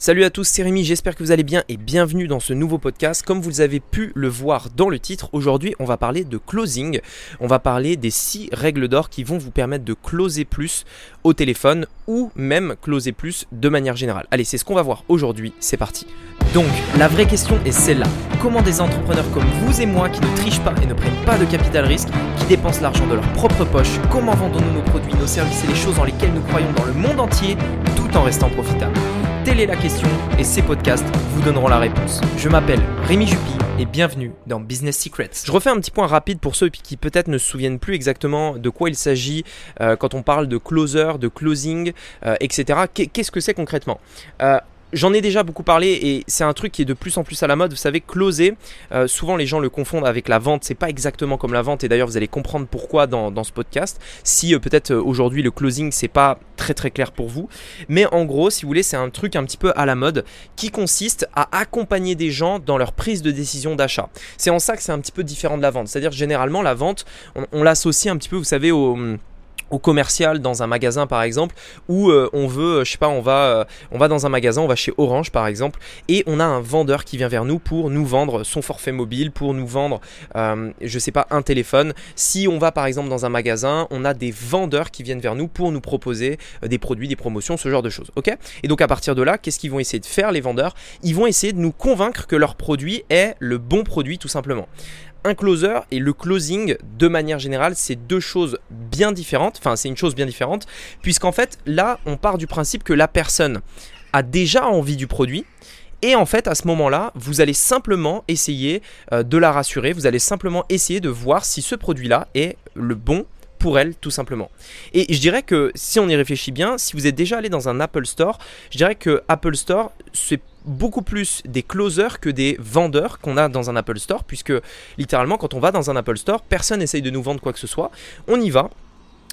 Salut à tous, c'est Rémi, j'espère que vous allez bien et bienvenue dans ce nouveau podcast. Comme vous avez pu le voir dans le titre, aujourd'hui on va parler de closing. On va parler des 6 règles d'or qui vont vous permettre de closer plus au téléphone ou même closer plus de manière générale. Allez, c'est ce qu'on va voir aujourd'hui, c'est parti. Donc, la vraie question est celle-là. Comment des entrepreneurs comme vous et moi qui ne trichent pas et ne prennent pas de capital risque, qui dépensent l'argent de leur propre poche, comment vendons-nous nos produits, nos services et les choses dans lesquelles nous croyons dans le monde entier tout en restant profitables? Telle est la question et ces podcasts vous donneront la réponse. Je m'appelle Rémi Juppy et bienvenue dans Business Secrets. Je refais un petit point rapide pour ceux qui peut-être ne se souviennent plus exactement de quoi il s'agit euh, quand on parle de closer, de closing, euh, etc. Qu'est-ce que c'est concrètement? Euh, J'en ai déjà beaucoup parlé et c'est un truc qui est de plus en plus à la mode. Vous savez, closer, euh, souvent les gens le confondent avec la vente. C'est pas exactement comme la vente et d'ailleurs vous allez comprendre pourquoi dans, ce podcast. Si euh, peut-être euh, aujourd'hui le closing c'est pas très très clair pour vous, mais en gros, si vous voulez, c'est un truc un petit peu à la mode qui consiste à accompagner des gens dans leur prise de décision d'achat. C'est en ça que c'est un petit peu différent de la vente. C'est-à-dire généralement la vente, on, on l'associe un petit peu, vous savez, au au commercial dans un magasin par exemple où euh, on veut je sais pas on va euh, on va dans un magasin on va chez Orange par exemple et on a un vendeur qui vient vers nous pour nous vendre son forfait mobile pour nous vendre euh, je sais pas un téléphone. Si on va par exemple dans un magasin on a des vendeurs qui viennent vers nous pour nous proposer des produits des promotions ce genre de choses ok? Et donc à partir de là qu'est-ce qu'ils vont essayer de faire les vendeurs? Ils vont essayer de nous convaincre que leur produit est le bon produit tout simplement un closer et le closing, de manière générale, c'est deux choses bien différentes. Enfin, c'est une chose bien différente, puisqu'en fait, là, on part du principe que la personne a déjà envie du produit. Et en fait, à ce moment-là, vous allez simplement essayer euh, de la rassurer, vous allez simplement essayer de voir si ce produit-là est le bon pour elle tout simplement. Et je dirais que si on y réfléchit bien, si vous êtes déjà allé dans un Apple Store, je dirais que Apple Store c'est beaucoup plus des closers que des vendeurs qu'on a dans un Apple Store, puisque littéralement quand on va dans un Apple Store, personne n'essaye de nous vendre quoi que ce soit, on y va,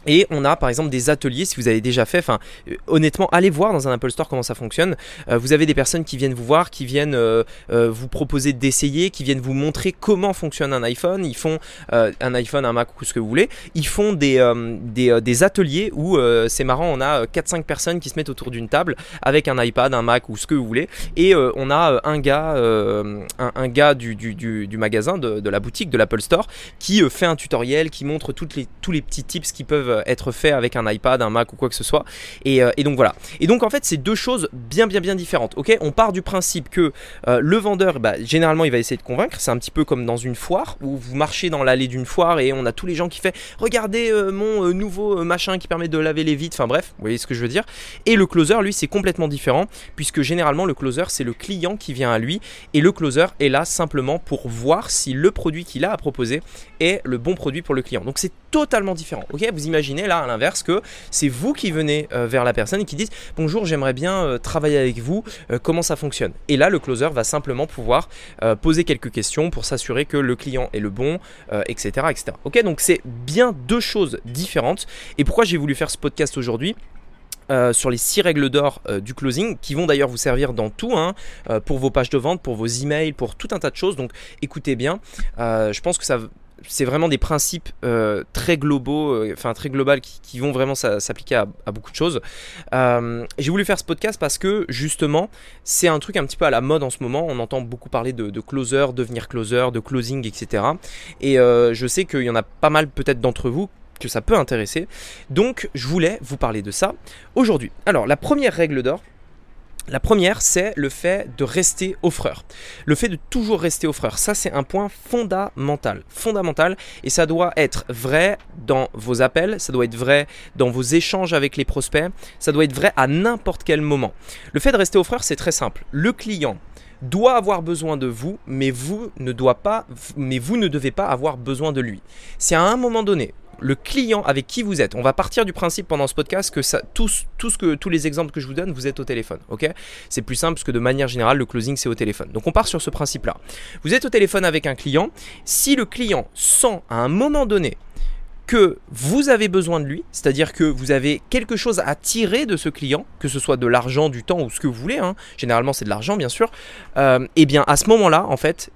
et on a par exemple des ateliers, si vous avez déjà fait, enfin euh, honnêtement, allez voir dans un Apple Store comment ça fonctionne. Euh, vous avez des personnes qui viennent vous voir, qui viennent euh, vous proposer d'essayer, qui viennent vous montrer comment fonctionne un iPhone. Ils font un iPhone, un Mac ou ce que vous voulez. Ils font des, des, ateliers où c'est marrant, on a 4-5 personnes qui se mettent autour d'une table avec un iPad, un Mac ou ce que vous voulez. Et on a un gars, un, gars du, du, du, magasin, de, de, la boutique, de l'Apple Store, qui fait un tutoriel, qui montre toutes les, tous les petits tips qui peuvent euh, être fait avec un iPad, un Mac ou quoi que ce soit. Euh, et, donc voilà. Et donc en fait, c'est deux choses bien bien bien différentes. Ok, on part du principe que euh, le vendeur, bah, généralement, il va essayer de convaincre. C'est un petit peu comme dans une foire où vous marchez dans l'allée d'une foire et on a tous les gens qui font regardez mon nouveau machin qui permet de laver les vides. Enfin bref, vous voyez ce que je veux dire. Et le closer, lui, c'est complètement différent puisque généralement le closer, c'est le client qui vient à lui et le closer est là simplement pour voir si le produit qu'il a à proposer est le bon produit pour le client. Donc c'est totalement différent. Ok, vous imaginez là à l'inverse que c'est vous qui venez euh, vers la personne et qui dites bonjour j'aimerais bien euh, travailler avec vous, euh, comment ça fonctionne? Et là le closer va simplement pouvoir poser quelques questions pour s'assurer que le client est le bon, etc., etc. Ok donc c'est bien deux choses différentes. Et pourquoi j'ai voulu faire ce podcast aujourd'hui sur les six règles d'or du closing qui vont d'ailleurs vous servir dans tout hein, pour vos pages de vente, pour vos emails, pour tout un tas de choses. Donc écoutez bien, je pense que ça c'est vraiment des principes euh, très globaux, euh, enfin très global, qui, vont vraiment s'appliquer à, beaucoup de choses. Euh, j'ai voulu faire ce podcast parce que justement, c'est un truc un petit peu à la mode en ce moment. On entend beaucoup parler de, de closer, devenir closer, de closing, etc. Et je sais qu'il y en a pas mal peut-être d'entre vous que ça peut intéresser. Donc, je voulais vous parler de ça aujourd'hui. Alors, la première règle d'or, la première, c'est le fait de rester offreur. Le fait de toujours rester offreur. Ça, c'est un point fondamental. Fondamental. Et ça doit être vrai dans vos appels, ça doit être vrai dans vos échanges avec les prospects, ça doit être vrai à n'importe quel moment. Le fait de rester offreur, c'est très simple. Le client doit avoir besoin de vous, mais vous ne doit pas, mais vous ne devez pas avoir besoin de lui. Si à un moment donné, le client avec qui vous êtes. On va partir du principe pendant ce podcast que ça, tous, que, tous les exemples que je vous donne, vous êtes au téléphone. c'est plus simple parce que de manière générale, le closing, c'est au téléphone. Donc on part sur ce principe-là. Vous êtes au téléphone avec un client. Si le client sent à un moment donné que vous avez besoin de lui, c'est-à-dire que vous avez quelque chose à tirer de ce client, que ce soit de l'argent, du temps ou ce que vous voulez, hein. généralement c'est de l'argent bien sûr, et euh, eh bien à ce moment-là, en fait,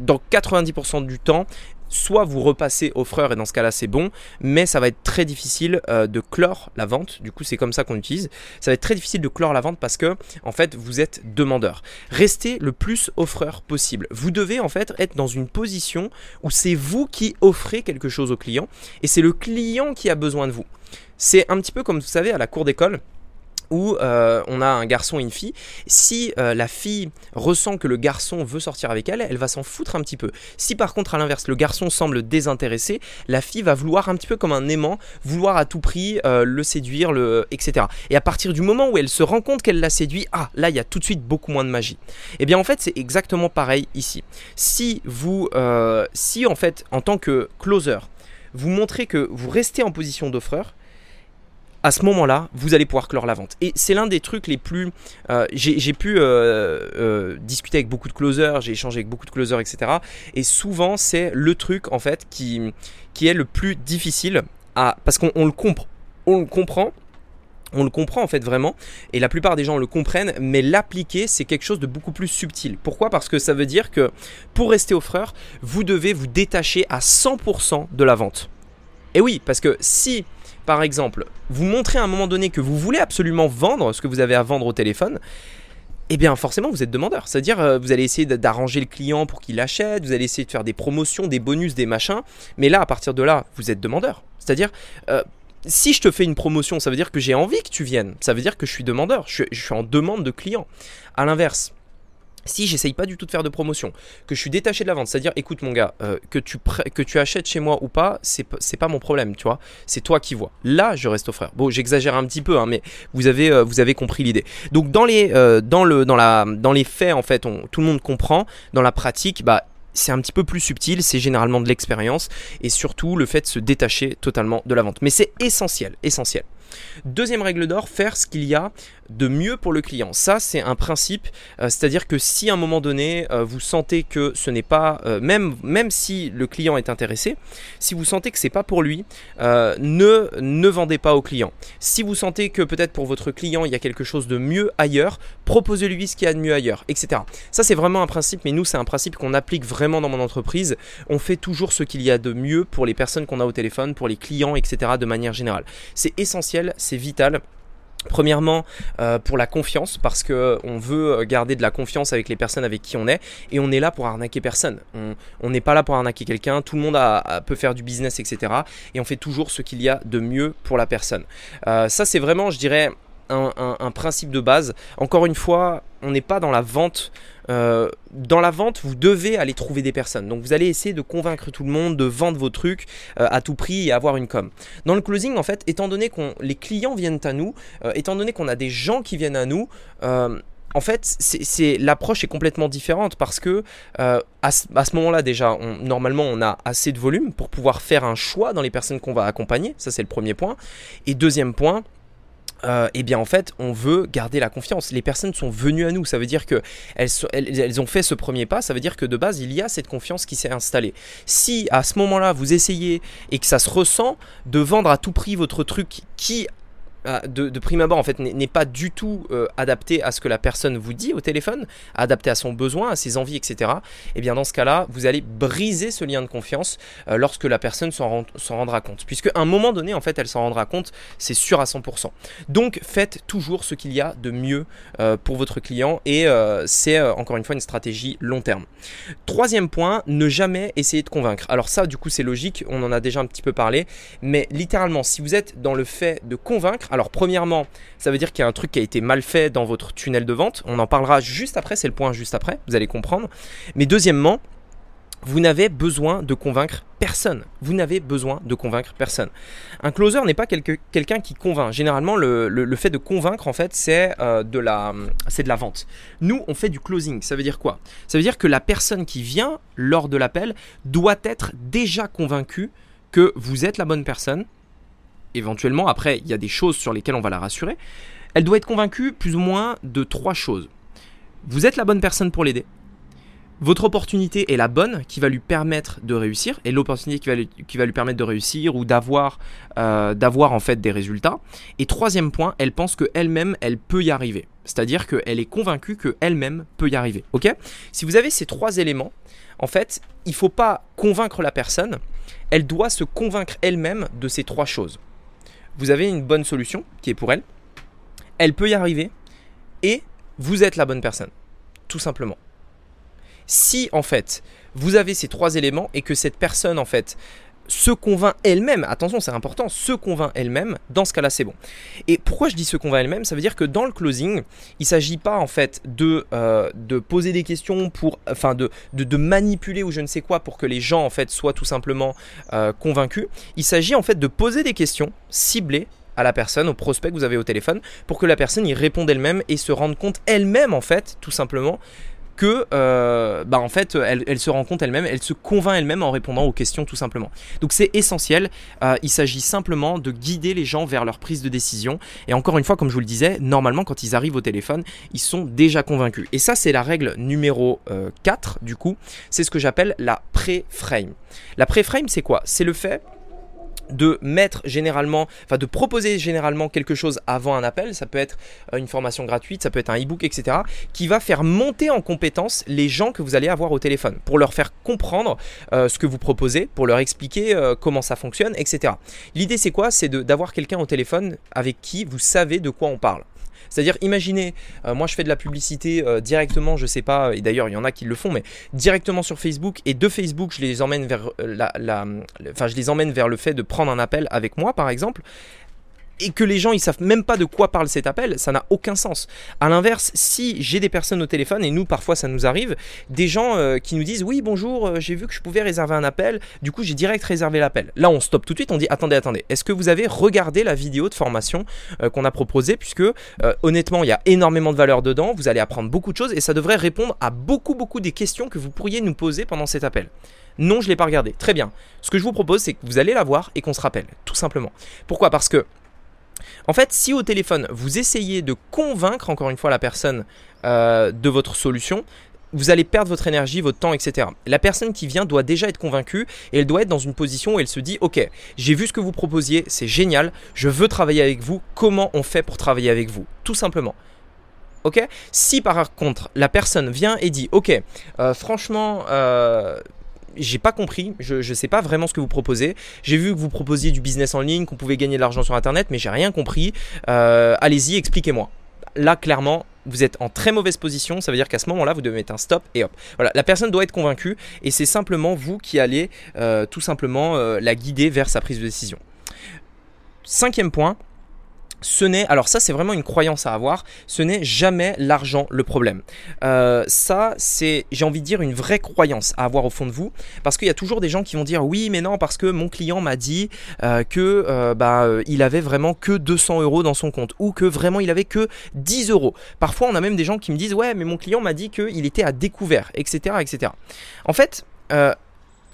dans 90% du temps, soit vous repassez offreur et dans ce cas-là c'est bon, mais ça va être très difficile euh, de clore la vente. Du coup, c'est comme ça qu'on utilise. Ça va être très difficile de clore la vente parce que en fait, vous êtes demandeur. Restez le plus offreur possible. Vous devez en fait être dans une position où c'est vous qui offrez quelque chose au client et c'est le client qui a besoin de vous. C'est un petit peu comme vous savez à la cour d'école où euh, on a un garçon et une fille. Si euh, la fille ressent que le garçon veut sortir avec elle, elle va s'en foutre un petit peu. Si par contre à l'inverse le garçon semble désintéressé, la fille va vouloir un petit peu comme un aimant, vouloir à tout prix euh, le séduire, etc. Et à partir du moment où elle se rend compte qu'elle l'a séduit, ah là il y a tout de suite beaucoup moins de magie. Et eh bien en fait c'est exactement pareil ici. Si vous, si en fait en tant que closer, vous montrez que vous restez en position d'offreur, à ce moment-là, vous allez pouvoir clore la vente. Et c'est l'un des trucs les plus... Euh, j'ai pu euh, euh, discuter avec beaucoup de closers, j'ai échangé avec beaucoup de closers, etc. Et souvent, c'est le truc, en fait, qui, qui est le plus difficile à... Parce qu'on le comprend. On le comprend, on le comprend en fait vraiment, et la plupart des gens le comprennent, mais l'appliquer c'est quelque chose de beaucoup plus subtil. Pourquoi? Parce que ça veut dire que pour rester offreur, vous devez vous détacher à 100% de la vente. Et oui, parce que si par exemple, vous montrez à un moment donné que vous voulez absolument vendre ce que vous avez à vendre au téléphone, eh bien forcément vous êtes demandeur. C'est-à-dire euh, vous allez essayer d'arranger le client pour qu'il achète, vous allez essayer de faire des promotions, des bonus, des machins, mais là à partir de là vous êtes demandeur. C'est-à-dire euh, si je te fais une promotion, ça veut dire que j'ai envie que tu viennes. Ça veut dire que je suis demandeur. Je, je suis en demande de client. À l'inverse, si j'essaye pas du tout de faire de promotion, que je suis détaché de la vente, c'est-à-dire écoute mon gars, euh, que, tu achètes chez moi ou pas, c'est pas mon problème, tu vois, c'est toi qui vois. Là, je reste au frère. Bon, j'exagère un petit peu, hein, mais vous avez, euh, vous avez compris l'idée. Donc dans les, euh, faits, en fait, tout le monde comprend. Dans la pratique, bah c'est un petit peu plus subtil, c'est généralement de l'expérience et surtout le fait de se détacher totalement de la vente. Mais c'est essentiel, essentiel. Deuxième règle d'or, faire ce qu'il y a de mieux pour le client. Ça, c'est un principe, euh, c'est-à-dire que si à un moment donné, euh, vous sentez que ce n'est pas, euh, même, même si le client est intéressé, si vous sentez que c'est pas pour lui, ne, ne vendez pas au client. Si vous sentez que peut-être pour votre client, il y a quelque chose de mieux ailleurs, proposez-lui ce qu'il y a de mieux ailleurs, etc. Ça, c'est vraiment un principe, mais nous, c'est un principe qu'on applique vraiment dans mon entreprise. On fait toujours ce qu'il y a de mieux pour les personnes qu'on a au téléphone, pour les clients, etc. de manière générale. C'est essentiel, c'est vital. Premièrement, euh, pour la confiance, parce que on veut garder de la confiance avec les personnes avec qui on est, et on est là pour arnaquer personne. On n'est pas là pour arnaquer quelqu'un. Tout le monde peut faire du business, etc. Et on fait toujours ce qu'il y a de mieux pour la personne. Euh, ça, c'est vraiment, je dirais, un, principe de base. Encore une fois, on n'est pas dans la vente. Euh, dans la vente, vous devez aller trouver des personnes. Donc vous allez essayer de convaincre tout le monde, de vendre vos trucs euh, à tout prix et avoir une com. Dans le closing, en fait, étant donné que les clients viennent à nous, euh, étant donné qu'on a des gens qui viennent à nous, en fait, c'est l'approche est complètement différente parce que à ce, moment-là déjà, normalement, on a assez de volume pour pouvoir faire un choix dans les personnes qu'on va accompagner. Ça, c'est le premier point. Et deuxième point, euh, eh bien en fait on veut garder la confiance. Les personnes sont venues à nous, ça veut dire que elles, ont fait ce premier pas, ça veut dire que de base il y a cette confiance qui s'est installée. Si à ce moment-là vous essayez et que ça se ressent de vendre à tout prix votre truc qui ah, de, prime abord en fait n'est pas du tout euh, adapté à ce que la personne vous dit au téléphone, adapté à son besoin, à ses envies, etc. Et eh bien dans ce cas-là, vous allez briser ce lien de confiance euh, lorsque la personne s'en rendra compte. Puisque à un moment donné, en fait, elle s'en rendra compte, c'est sûr à 100%. Donc faites toujours ce qu'il y a de mieux euh, pour votre client et c'est encore une fois une stratégie long terme. Troisième point, ne jamais essayer de convaincre. Alors ça, du coup, c'est logique, on en a déjà un petit peu parlé, mais littéralement, si vous êtes dans le fait de convaincre, alors premièrement, ça veut dire qu'il y a un truc qui a été mal fait dans votre tunnel de vente. On en parlera juste après, c'est le point juste après, vous allez comprendre. Mais deuxièmement, vous n'avez besoin de convaincre personne. Vous n'avez besoin de convaincre personne. Un closer n'est pas quelqu'un qui convainc. Généralement, le, fait de convaincre, en fait, c'est euh, la, de la vente. Nous, on fait du closing. Ça veut dire quoi? Ça veut dire que la personne qui vient lors de l'appel doit être déjà convaincue que vous êtes la bonne personne, éventuellement, après, il y a des choses sur lesquelles on va la rassurer, elle doit être convaincue plus ou moins de trois choses. Vous êtes la bonne personne pour l'aider. votre opportunité est la bonne qui va lui permettre de réussir et l'opportunité qui va lui, permettre de réussir ou d'avoir euh, d'avoir en fait des résultats. Et troisième point, elle pense que elle-même elle peut y arriver. C'est-à-dire qu'elle est convaincue qu'elle-même peut y arriver. Ok? Si vous avez ces trois éléments, en fait, il faut pas convaincre la personne, elle doit se convaincre elle-même de ces trois choses. Vous avez une bonne solution qui est pour elle, elle peut y arriver et vous êtes la bonne personne. Tout simplement. Si en fait vous avez ces trois éléments et que cette personne en fait se convainc elle-même, attention c'est important, se convainc elle-même, dans ce cas-là c'est bon. Et pourquoi je dis se convainc elle-même? Ça veut dire que dans le closing, il ne s'agit pas en fait de, euh, de poser des questions pour, enfin de, de, manipuler ou je ne sais quoi pour que les gens en fait soient tout simplement euh, convaincus. Il s'agit en fait de poser des questions ciblées à la personne, au prospect que vous avez au téléphone, pour que la personne y réponde elle-même et se rende compte elle-même en fait, tout simplement, que euh, bah en fait elle, se rend compte elle-même, elle se convainc elle-même en répondant aux questions tout simplement. Donc c'est essentiel, euh, il s'agit simplement de guider les gens vers leur prise de décision et encore une fois comme je vous le disais, normalement quand ils arrivent au téléphone, ils sont déjà convaincus. Et ça c'est la règle numéro 4 euh, du coup, c'est ce que j'appelle la pré-frame. La pré-frame c'est quoi? C'est le fait de mettre généralement, enfin de proposer généralement quelque chose avant un appel, ça peut être euh, une formation gratuite, ça peut être un e-book, etc., qui va faire monter en compétence les gens que vous allez avoir au téléphone, pour leur faire comprendre euh, ce que vous proposez, pour leur expliquer euh, comment ça fonctionne, etc. L'idée c'est quoi? C'est d'avoir quelqu'un au téléphone avec qui vous savez de quoi on parle. C'est-à-dire, imaginez, euh, moi je fais de la publicité euh, directement, je sais pas, et d'ailleurs il y en a qui le font, mais directement sur Facebook, et de Facebook je les emmène vers euh, je les emmène vers le fait de prendre un appel avec moi par exemple et que les gens ils savent même pas de quoi parle cet appel, ça n'a aucun sens. À l'inverse, si j'ai des personnes au téléphone et nous parfois ça nous arrive, des gens euh, qui nous disent oui bonjour, euh, j'ai vu que je pouvais réserver un appel, du coup j'ai direct réservé l'appel. Là on stoppe tout de suite, on dit attendez attendez, est-ce que vous avez regardé la vidéo de formation euh, qu'on a proposée puisque honnêtement il y a énormément de valeur dedans, vous allez apprendre beaucoup de choses et ça devrait répondre à beaucoup beaucoup des questions que vous pourriez nous poser pendant cet appel. Non, je ne l'ai pas regardé. Très bien. Ce que je vous propose, c'est que vous allez la voir et qu'on se rappelle, tout simplement. Pourquoi? Parce que en fait, si au téléphone, vous essayez de convaincre encore une fois la personne euh, de votre solution, vous allez perdre votre énergie, votre temps, etc. La personne qui vient doit déjà être convaincue et elle doit être dans une position où elle se dit Ok, j'ai vu ce que vous proposiez, c'est génial, je veux travailler avec vous, comment on fait pour travailler avec vous? Tout simplement. Ok? Si par contre la personne vient et dit Ok, euh, franchement, euh, j'ai pas compris, je sais pas vraiment ce que vous proposez. J'ai vu que vous proposiez du business en ligne, qu'on pouvait gagner de l'argent sur internet, mais j'ai rien compris. Euh, allez-y, expliquez-moi. Là, clairement, vous êtes en très mauvaise position, ça veut dire qu'à ce moment-là, vous devez mettre un stop et hop. Voilà, la personne doit être convaincue et c'est simplement vous qui allez euh, tout simplement euh, la guider vers sa prise de décision. Cinquième point, ce n'est, alors ça c'est vraiment une croyance à avoir, ce n'est jamais l'argent le problème. Euh, ça c'est, j'ai envie de dire, une vraie croyance à avoir au fond de vous, parce qu'il y a toujours des gens qui vont dire oui mais non parce que mon client m'a dit euh, que euh, bah, il avait vraiment que 200 euros dans son compte, ou que vraiment il avait que 10 euros. Parfois on a même des gens qui me disent ouais mais mon client m'a dit qu'il était à découvert, etc. etc. En fait,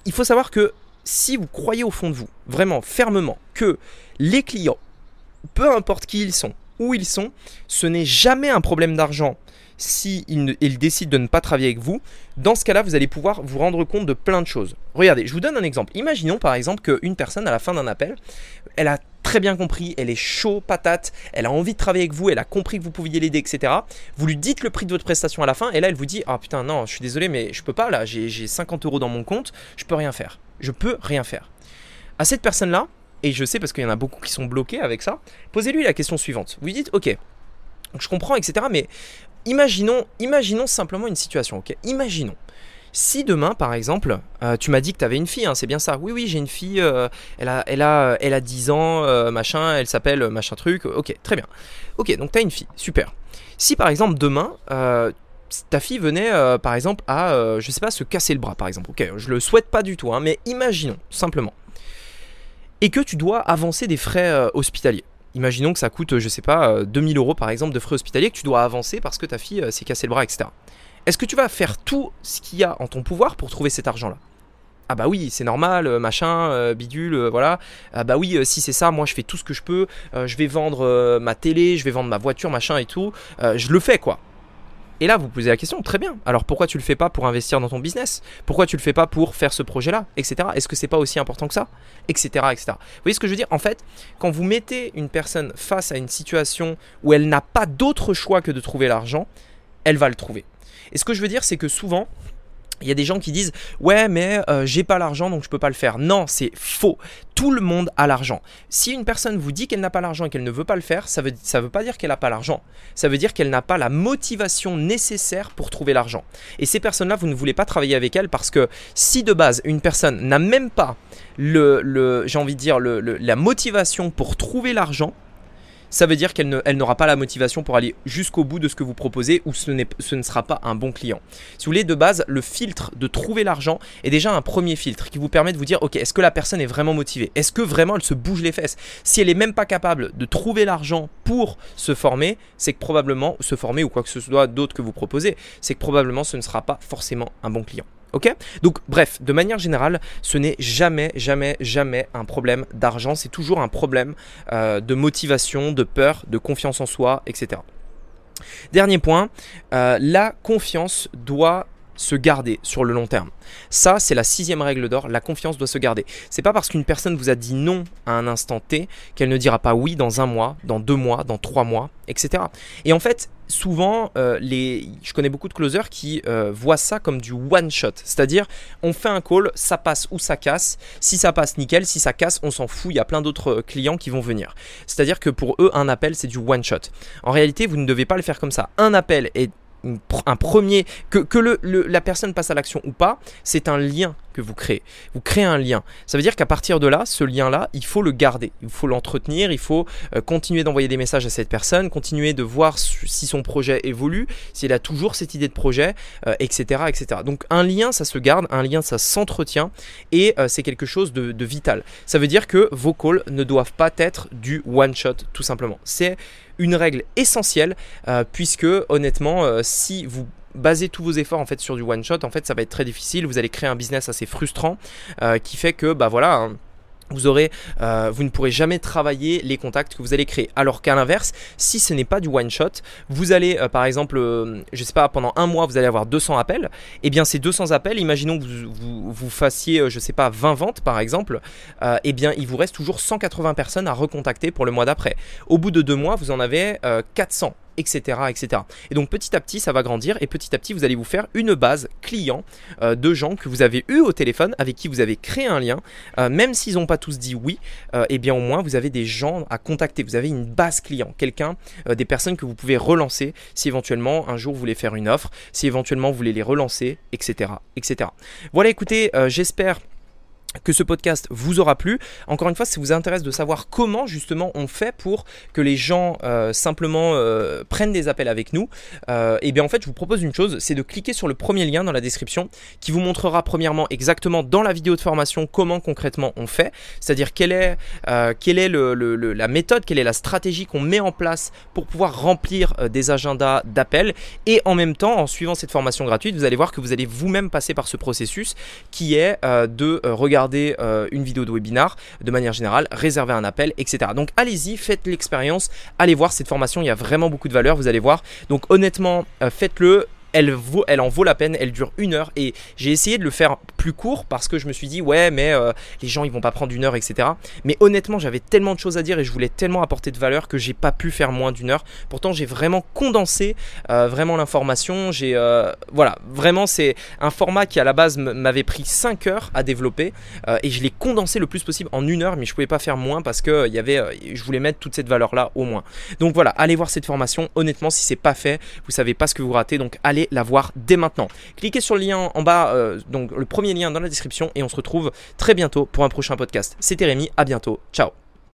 il faut savoir que si vous croyez au fond de vous, vraiment fermement, que les clients peu importe qui ils sont, où ils sont, ce n'est jamais un problème d'argent si ils, décident de ne pas travailler avec vous, dans ce cas-là, vous allez pouvoir vous rendre compte de plein de choses. Regardez, je vous donne un exemple. Imaginons par exemple qu'une personne à la fin d'un appel, elle a très bien compris, elle est chaud patate, elle a envie de travailler avec vous, elle a compris que vous pouviez l'aider, etc. Vous lui dites le prix de votre prestation à la fin, et là elle vous dit Ah putain, non, je suis désolé, mais je peux pas là, j'ai 50 euros dans mon compte, je peux rien faire. Je peux rien faire. À cette personne-là, et je sais parce qu'il y en a beaucoup qui sont bloqués avec ça, posez-lui la question suivante. Vous lui dites, ok, je comprends, etc. Mais imaginons, imaginons simplement une situation, ok? Imaginons. Si demain, par exemple, euh, tu m'as dit que tu avais une fille, hein, c'est bien ça. Oui, oui, j'ai une fille, euh, elle, a, elle, a, elle a 10 ans, euh, machin, elle s'appelle machin truc. Ok, très bien. Ok, donc tu as une fille, super. Si par exemple demain, ta fille venait par exemple à, je sais pas, se casser le bras par exemple. Ok, je le souhaite pas du tout, hein, mais imaginons, simplement et que tu dois avancer des frais euh, hospitaliers. Imaginons que ça coûte, je sais pas, 2000 euh, euros par exemple de frais hospitaliers que tu dois avancer parce que ta fille euh, s'est cassé le bras, etc. Est-ce que tu vas faire tout ce qu'il y a en ton pouvoir pour trouver cet argent-là? Ah bah oui, c'est normal, machin, bidule, voilà. Ah bah oui, si c'est ça, moi je fais tout ce que je peux. je vais vendre ma télé, je vais vendre ma voiture, machin et tout. je le fais quoi. Et là, vous posez la question, très bien. Alors pourquoi tu le fais pas pour investir dans ton business? Pourquoi tu le fais pas pour faire ce projet-là, etc. Est-ce que c'est pas aussi important que ça, etc., etc. Vous voyez ce que je veux dire? En fait, quand vous mettez une personne face à une situation où elle n'a pas d'autre choix que de trouver l'argent, elle va le trouver. Et ce que je veux dire, c'est que souvent, il y a des gens qui disent ouais mais euh, j'ai pas l'argent donc je peux pas le faire. Non, c'est faux. Tout le monde a l'argent. Si une personne vous dit qu'elle n'a pas l'argent et qu'elle ne veut pas le faire, ça veut veut pas dire qu'elle n'a pas l'argent. Ça veut dire qu'elle n'a pas la motivation nécessaire pour trouver l'argent. Et ces personnes-là, vous ne voulez pas travailler avec elles parce que si de base une personne n'a même pas le, j'ai envie de dire la motivation pour trouver l'argent, ça veut dire qu'elle n'aura pas la motivation pour aller jusqu'au bout de ce que vous proposez ou ce, ce ne sera pas un bon client. Si vous voulez, de base, le filtre de trouver l'argent est déjà un premier filtre qui vous permet de vous dire, ok, est-ce que la personne est vraiment motivée? Est-ce que vraiment elle se bouge les fesses? Si elle n'est même pas capable de trouver l'argent pour se former, c'est que probablement, se former ou quoi que ce soit d'autre que vous proposez, c'est que probablement ce ne sera pas forcément un bon client. Ok? Donc bref, de manière générale, ce n'est jamais, jamais, jamais un problème d'argent, c'est toujours un problème euh, de motivation, de peur, de confiance en soi, etc. Dernier point, euh, la confiance doit se garder sur le long terme. Ça, c'est la sixième règle d'or, la confiance doit se garder. C'est pas parce qu'une personne vous a dit non à un instant T qu'elle ne dira pas oui dans un mois, dans deux mois, dans trois mois, etc. Et en fait, souvent, euh, les... je connais beaucoup de closers qui euh, voient ça comme du one shot. C'est-à-dire, on fait un call, ça passe ou ça casse. Si ça passe, nickel. Si ça casse, on s'en fout. Il y a plein d'autres euh, clients qui vont venir. C'est-à-dire que pour eux, un appel, c'est du one shot. En réalité, vous ne devez pas le faire comme ça. Un appel est un premier, que, que la personne passe à l'action ou pas, c'est un lien que vous créez. Vous créez un lien. Ça veut dire qu'à partir de là, ce lien-là, il faut le garder, il faut l'entretenir, il faut euh, continuer d'envoyer des messages à cette personne, continuer de voir si son projet évolue, s'il a toujours cette idée de projet, etc., euh, etc. Donc un lien, ça se garde, un lien, ça s'entretient et euh, c'est quelque chose de, de vital. Ça veut dire que vos calls ne doivent pas être du one-shot, tout simplement. C'est une règle essentielle euh, puisque honnêtement euh, si vous basez tous vos efforts en fait sur du one shot en fait ça va être très difficile. Vous allez créer un business assez frustrant euh, qui fait que bah voilà hein, vous aurez, euh, vous ne pourrez jamais travailler les contacts que vous allez créer. Alors qu'à l'inverse, si ce n'est pas du one shot, vous allez, euh, par exemple, euh, sais pas, pendant un mois, vous allez avoir 200 appels. Et eh bien, ces 200 appels, imaginons que vous, vous, fassiez, je sais pas, 20 ventes par exemple. et eh bien, il vous reste toujours 180 personnes à recontacter pour le mois d'après. Au bout de deux mois, vous en avez 400 etc., etc. Et donc petit à petit, ça va grandir et petit à petit, vous allez vous faire une base client euh, de gens que vous avez eu au téléphone, avec qui vous avez créé un lien, euh, même s'ils n'ont pas tous dit oui, et euh, eh bien au moins vous avez des gens à contacter, vous avez une base client, quelqu'un, des personnes que vous pouvez relancer si éventuellement un jour vous voulez faire une offre, si éventuellement vous voulez les relancer, etc., etc. Voilà, écoutez, j'espère que ce podcast vous aura plu. Encore une fois, si ça vous intéresse de savoir comment justement on fait pour que les gens euh, simplement euh, prennent des appels avec nous, et euh, eh bien en fait je vous propose une chose, c'est de cliquer sur le premier lien dans la description qui vous montrera premièrement exactement dans la vidéo de formation comment concrètement on fait, c'est-à-dire quelle est, quelle est la méthode, quelle est la stratégie qu'on met en place pour pouvoir remplir des agendas d'appels et en même temps en suivant cette formation gratuite, vous allez voir que vous allez vous-même passer par ce processus qui est de regarder euh, une vidéo de webinar de manière générale, réserver un appel, etc. Donc allez-y, faites l'expérience, allez voir cette formation, il y a vraiment beaucoup de valeur, vous allez voir. Donc honnêtement, euh, faites-le, elle, en vaut la peine, elle dure une heure et j'ai essayé de le faire plus court parce que je me suis dit ouais mais euh, les gens ils vont pas prendre une heure etc. Mais honnêtement j'avais tellement de choses à dire et je voulais tellement apporter de valeur que j'ai pas pu faire moins d'une heure. Pourtant j'ai vraiment condensé euh, vraiment l'information. J'ai euh, voilà vraiment c'est un format qui à la base m'avait pris 5 heures à développer et je l'ai condensé le plus possible en une heure mais je pouvais pas faire moins parce que y je voulais mettre toute cette valeur là au moins. Donc voilà allez voir cette formation. Honnêtement si c'est pas fait vous savez pas ce que vous ratez donc allez la voir dès maintenant. Cliquez sur le lien en bas, euh, donc le premier lien dans la description et on se retrouve très bientôt pour un prochain podcast. C'était Rémi, à bientôt, ciao